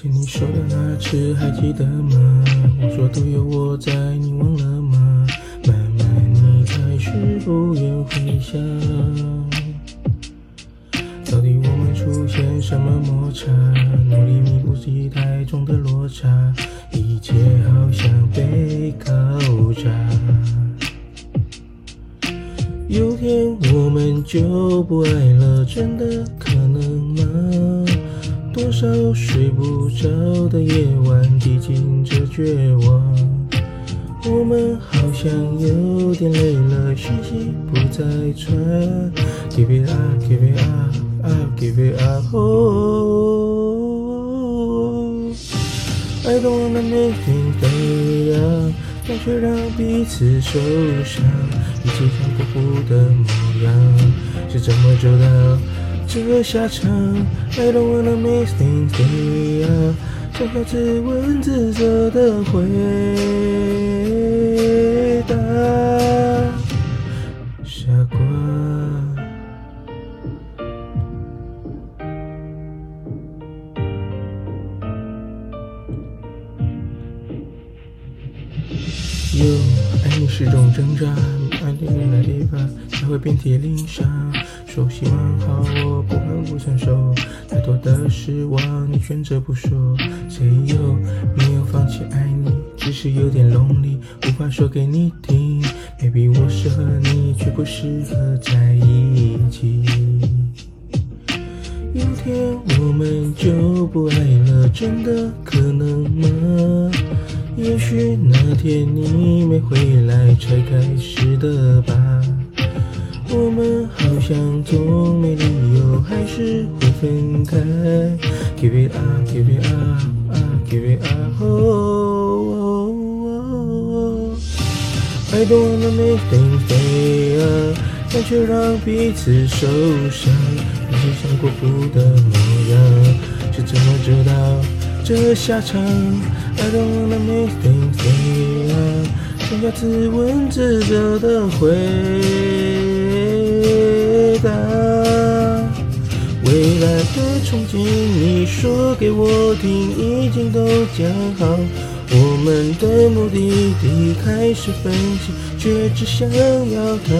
牵你手的那次还记得吗？我说都有我在，你忘了吗？慢慢你开始不愿回想，到底我们出现什么摩擦？努力弥补期待中的落差，一切好像被搞砸。有天我们就不爱了，真的可能吗？多少睡不着的夜晚，递进这绝望。我们好像有点累了，讯息不再传。Give it up, give it up, up, give it up. Oh, I don't wanna make things better，但却让彼此受伤。一起看过后的模样，是怎么走到这下场？I don't wanna make things better，想要自问自责的回答，傻瓜。有爱你是种挣扎，爱你那地方才会遍体鳞伤。说希望好，我不敢不承受，太多的失望，你选择不说。谁又没有放弃爱你？只是有点 lonely，无法说给你听。Maybe 我适合你，却不适合在一起。有天我们就不爱了，真的可能吗？也许那天你没回来才开始的吧。我们好像总没理由，还是会分开。Give it up, give it up, up, give it up. Oh, oh, oh. I don't wanna make things better，但却让彼此受伤。你是想过负的模样，是怎么走到这下场？I don't wanna make things better，想要自问自责的回答。未来的憧憬，你说给我听，已经都讲好。我们的目的地开始分析，却只想要它。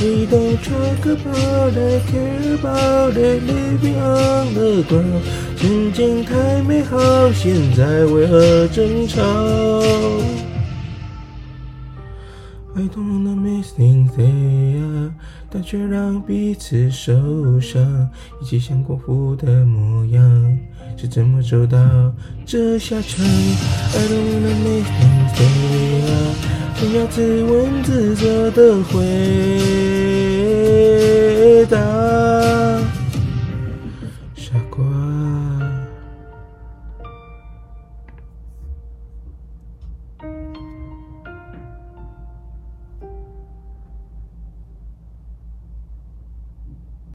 We don't talk about it, care about it, living on the ground。曾经太美好，现在为何争吵？I don't wanna miss things there，但却让彼此受伤，一起想过复的模样，是怎么走到这下场？耳朵没能没变肥啊，想要自问自责的回答，傻瓜。